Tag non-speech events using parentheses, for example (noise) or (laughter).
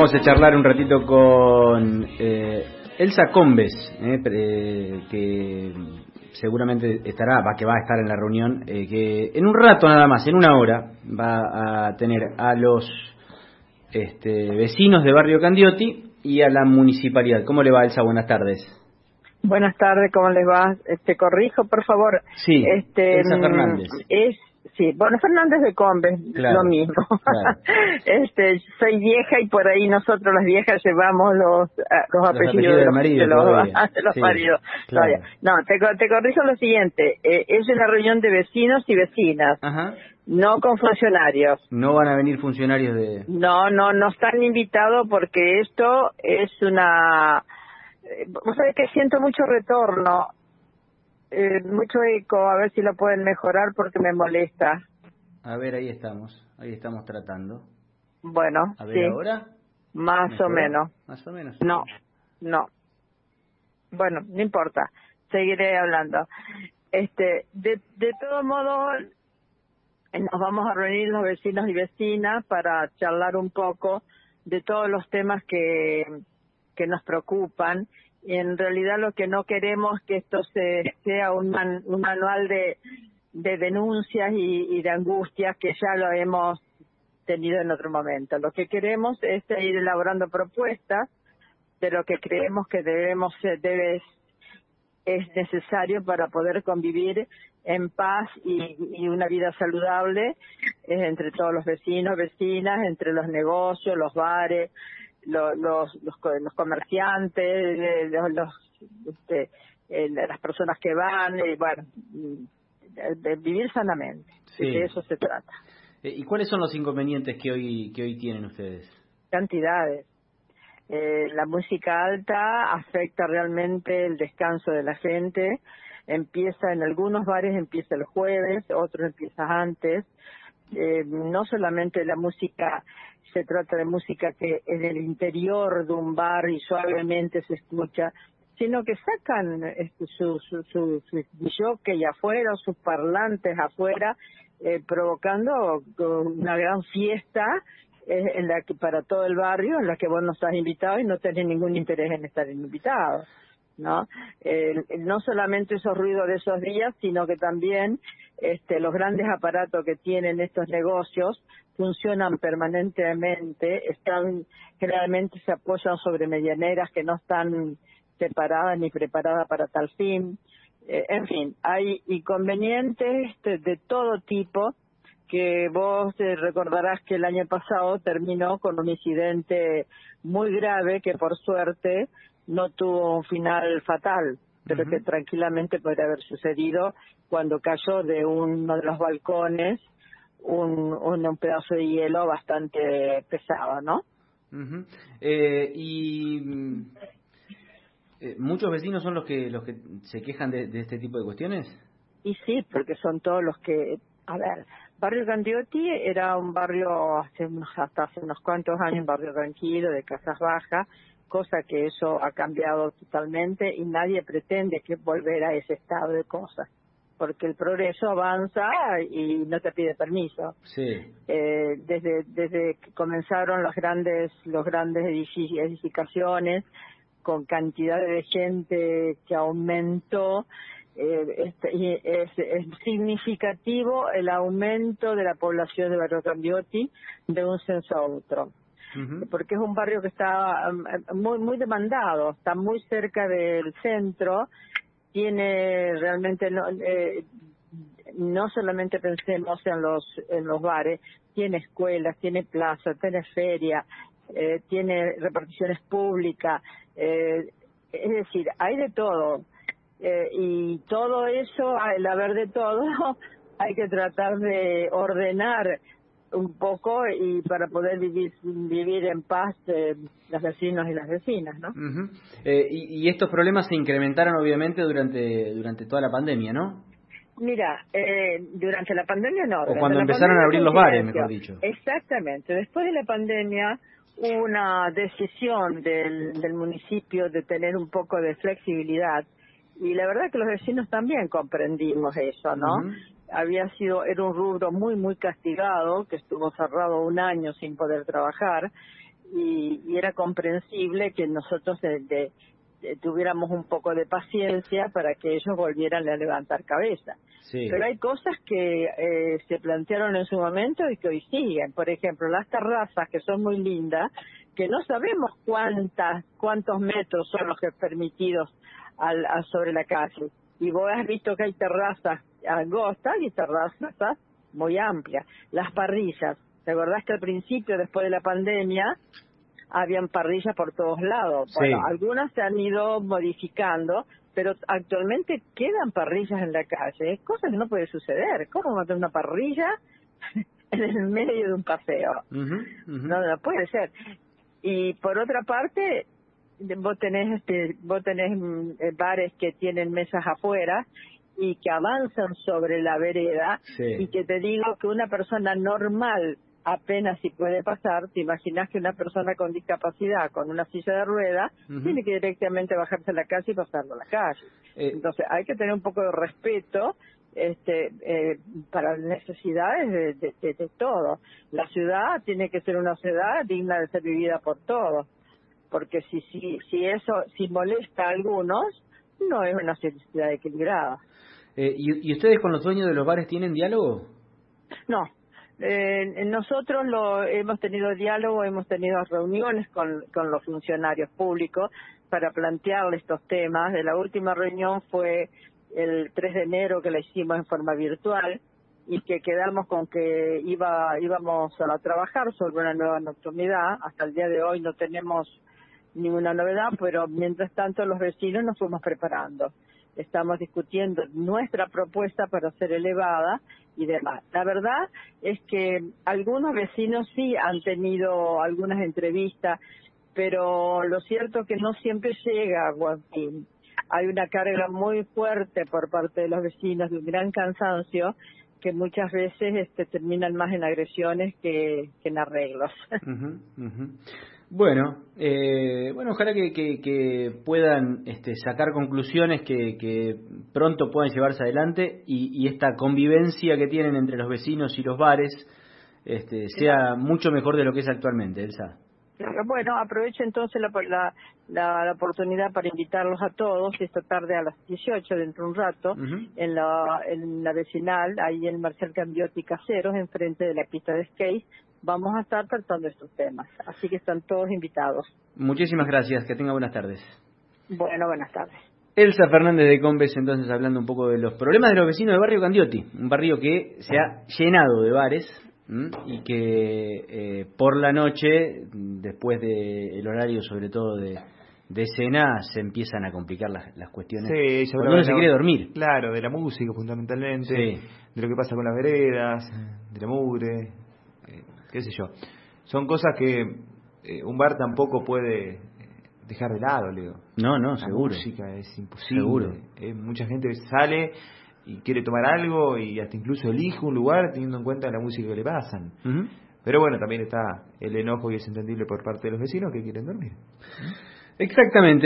Vamos a charlar un ratito con eh, Elsa Combes, eh, que seguramente estará, va que va a estar en la reunión, eh, que en un rato nada más, en una hora, va a tener a los este, vecinos de Barrio Candioti y a la municipalidad. ¿Cómo le va, Elsa? Buenas tardes. Buenas tardes, ¿cómo les va? Este, corrijo, por favor. Sí, este, Elsa Fernández. Es Sí, bueno, Fernández de Combe, lo mismo. (laughs) este, soy vieja y por ahí nosotros las viejas llevamos los, ah, los, apellidos, de, marido, los, (laughs) maridos. No, te, te corrijo lo siguiente, eh, es una reunión de vecinos y vecinas. No con funcionarios. No van a venir funcionarios de... No, no, no están invitados porque esto es una... Eh, vos sabés que siento mucho retorno eh, mucho eco, a ver si lo pueden mejorar porque me molesta. A ver, ahí estamos, ahí estamos tratando. Bueno, a ver ahora. Más o menos. Más o menos. No, no. Bueno, no importa, seguiré hablando. Este, de, de todo modo, nos vamos a reunir los vecinos y vecinas para charlar un poco de todos los temas que, que nos preocupan y en realidad lo que no queremos que esto se, sea un, un manual de, de denuncias y, de angustias que ya lo hemos tenido en otro momento. Lo que queremos es ir elaborando propuestas de lo que creemos que debemos debe es necesario para poder convivir en paz y, y una vida saludable eh, entre todos los vecinos, vecinas, entre los negocios, los bares, los, los, los, comerciantes, eh, los, los este, eh, las personas que van, y bueno, de, vivir sanamente. De eso se trata. Eh, ¿Y cuáles son los inconvenientes que hoy que hoy tienen ustedes? Cantidades. la música alta afecta realmente el descanso de la gente. Empieza en algunos bares, empieza el jueves, otros empieza antes. no solamente la música se trata de música que en el interior de un bar y suavemente se escucha, sino que sacan este, su, su, su, su afuera, sus parlantes afuera, eh, provocando una gran fiesta eh, en la que para todo el barrio, en la que vos no estás invitado y no tenés ningún interés en estar invitado. ¿no? no solamente esos ruidos de esos días, sino que también este, los grandes aparatos que tienen estos negocios funcionan permanentemente, están generalmente se apoyan sobre medianeras que no están separadas ni preparadas para tal fin. Eh, en fin, hay inconvenientes de, de todo tipo que vos eh, recordarás que el año pasado terminó con un incidente muy grave que por suerte no tuvo un final fatal, pero que tranquilamente podría haber sucedido cuando cayó de uno de los balcones un, un, pedazo de hielo bastante pesado, ¿no? eh, y mm, eh, muchos vecinos son los que los que se quejan de, este tipo de cuestiones. Y sí, porque son todos los que, a ver, Barrio Gandiotti era un barrio hace hasta hace unos cuantos años, un barrio tranquilo, de casas bajas, cosa que eso ha cambiado totalmente y nadie pretende que volver a ese estado de cosas porque el progreso avanza y no te pide permiso. Sí. Eh, desde desde que comenzaron los grandes los grandes edificaciones con cantidad de gente que aumentó eh, este, es, es, significativo el aumento de la población de Barrio Cambiotti de un censo a otro. porque es un barrio que está um, muy muy demandado, está muy cerca del centro tiene realmente no, eh, no solamente pensemos en los en los bares tiene escuelas tiene plazas tiene feria eh, tiene reparticiones públicas eh, es decir hay de todo. Eh, y todo eso al haber de todo (laughs) hay que tratar de ordenar un poco y para poder vivir vivir en paz eh, los vecinos y las vecinas, ¿no? eh, y, y, estos problemas se incrementaron obviamente durante durante toda la pandemia, ¿no? Mira, eh, durante la pandemia no. O cuando empezaron a abrir los bares, mejor dicho. Exactamente. Después de la pandemia hubo una decisión del, del municipio de tener un poco de flexibilidad y la verdad que los vecinos también comprendimos eso, ¿no? Había sido, era un rubro muy, muy castigado, que estuvo cerrado un año sin poder trabajar, y, era comprensible que nosotros de, tuviéramos un poco de paciencia para que ellos volvieran a levantar cabeza. Pero hay cosas que eh, se plantearon en su momento y que hoy siguen. Por ejemplo, las terrazas, que son muy lindas, que no sabemos cuántas, cuántos metros son los que permitidos al, sobre la calle. Y vos has visto que hay terrazas angostas y terrazas muy amplias. Las parrillas. ¿Te acordás que al principio, después de la pandemia, habían parrillas por todos lados? Bueno, algunas se han ido modificando, pero actualmente quedan parrillas en la calle, cosa que no puede suceder. ¿Cómo matar una parrilla (laughs) en el medio de un paseo? No, no puede ser. Y por otra parte, vos tenés, este, vos tenés mm, eh, bares que tienen mesas afuera y que avanzan sobre la vereda y que te digo que una persona normal apenas si puede pasar, te imaginas que una persona con discapacidad, con una silla de ruedas, tiene que directamente bajarse a la calle y pasarlo a la calle. Eh, Entonces hay que tener un poco de respeto este, eh, para las necesidades de, de, todo. La ciudad tiene que ser una ciudad digna de ser vivida por todos, porque si, si, si eso, si molesta a algunos, no es una sociedad equilibrada. Eh, ¿y, ¿Y ustedes con los dueños de los bares tienen diálogo? No, eh, nosotros lo, hemos tenido diálogo, hemos tenido reuniones con, los funcionarios públicos para plantearle estos temas. De la última reunión fue el 3 de enero que la hicimos en forma virtual y que quedamos con que iba, íbamos a trabajar sobre una nueva nocturnidad. Hasta el día de hoy no tenemos ninguna novedad, pero mientras tanto los vecinos nos fuimos preparando. Estamos discutiendo nuestra propuesta para ser elevada y demás. La verdad es que algunos vecinos sí han tenido algunas entrevistas, pero lo cierto es que no siempre llega a Guantín. Hay una carga muy fuerte por parte de los vecinos de un gran cansancio que muchas veces este, terminan más en agresiones que, en arreglos. (laughs) Bueno, eh, bueno, ojalá que, que, puedan este, sacar conclusiones que, que, pronto puedan llevarse adelante y, esta convivencia que tienen entre los vecinos y los bares este, sea mucho mejor de lo que es actualmente, Elsa. Bueno, aprovecho entonces la, la, oportunidad para invitarlos a todos esta tarde a las 18, dentro de un rato, en, la, en la vecinal, ahí en Marcial Cambiotti Caseros, enfrente de la pista de skate, vamos a estar tratando estos temas. Así que están todos invitados. Muchísimas gracias. Que tenga buenas tardes. Bueno, buenas tardes. Elsa Fernández de Combes, entonces hablando un poco de los problemas de los vecinos del barrio Candiotti, un barrio que se ha llenado de bares y que eh, por la noche, después del horario sobre todo de, de cena, se empiezan a complicar las, las cuestiones. Sí, cuando uno se quiere dormir. Claro, de la música fundamentalmente, de lo que pasa con las veredas, de la mugre, qué sé yo. Son cosas que eh, un bar tampoco puede eh, dejar de lado, Leo. No, no, la seguro. música es imposible. Seguro. Eh, mucha gente sale y quiere tomar algo y hasta incluso elige un lugar teniendo en cuenta la música que le pasan. Pero bueno, también está el enojo y es entendible por parte de los vecinos que quieren dormir. Exactamente.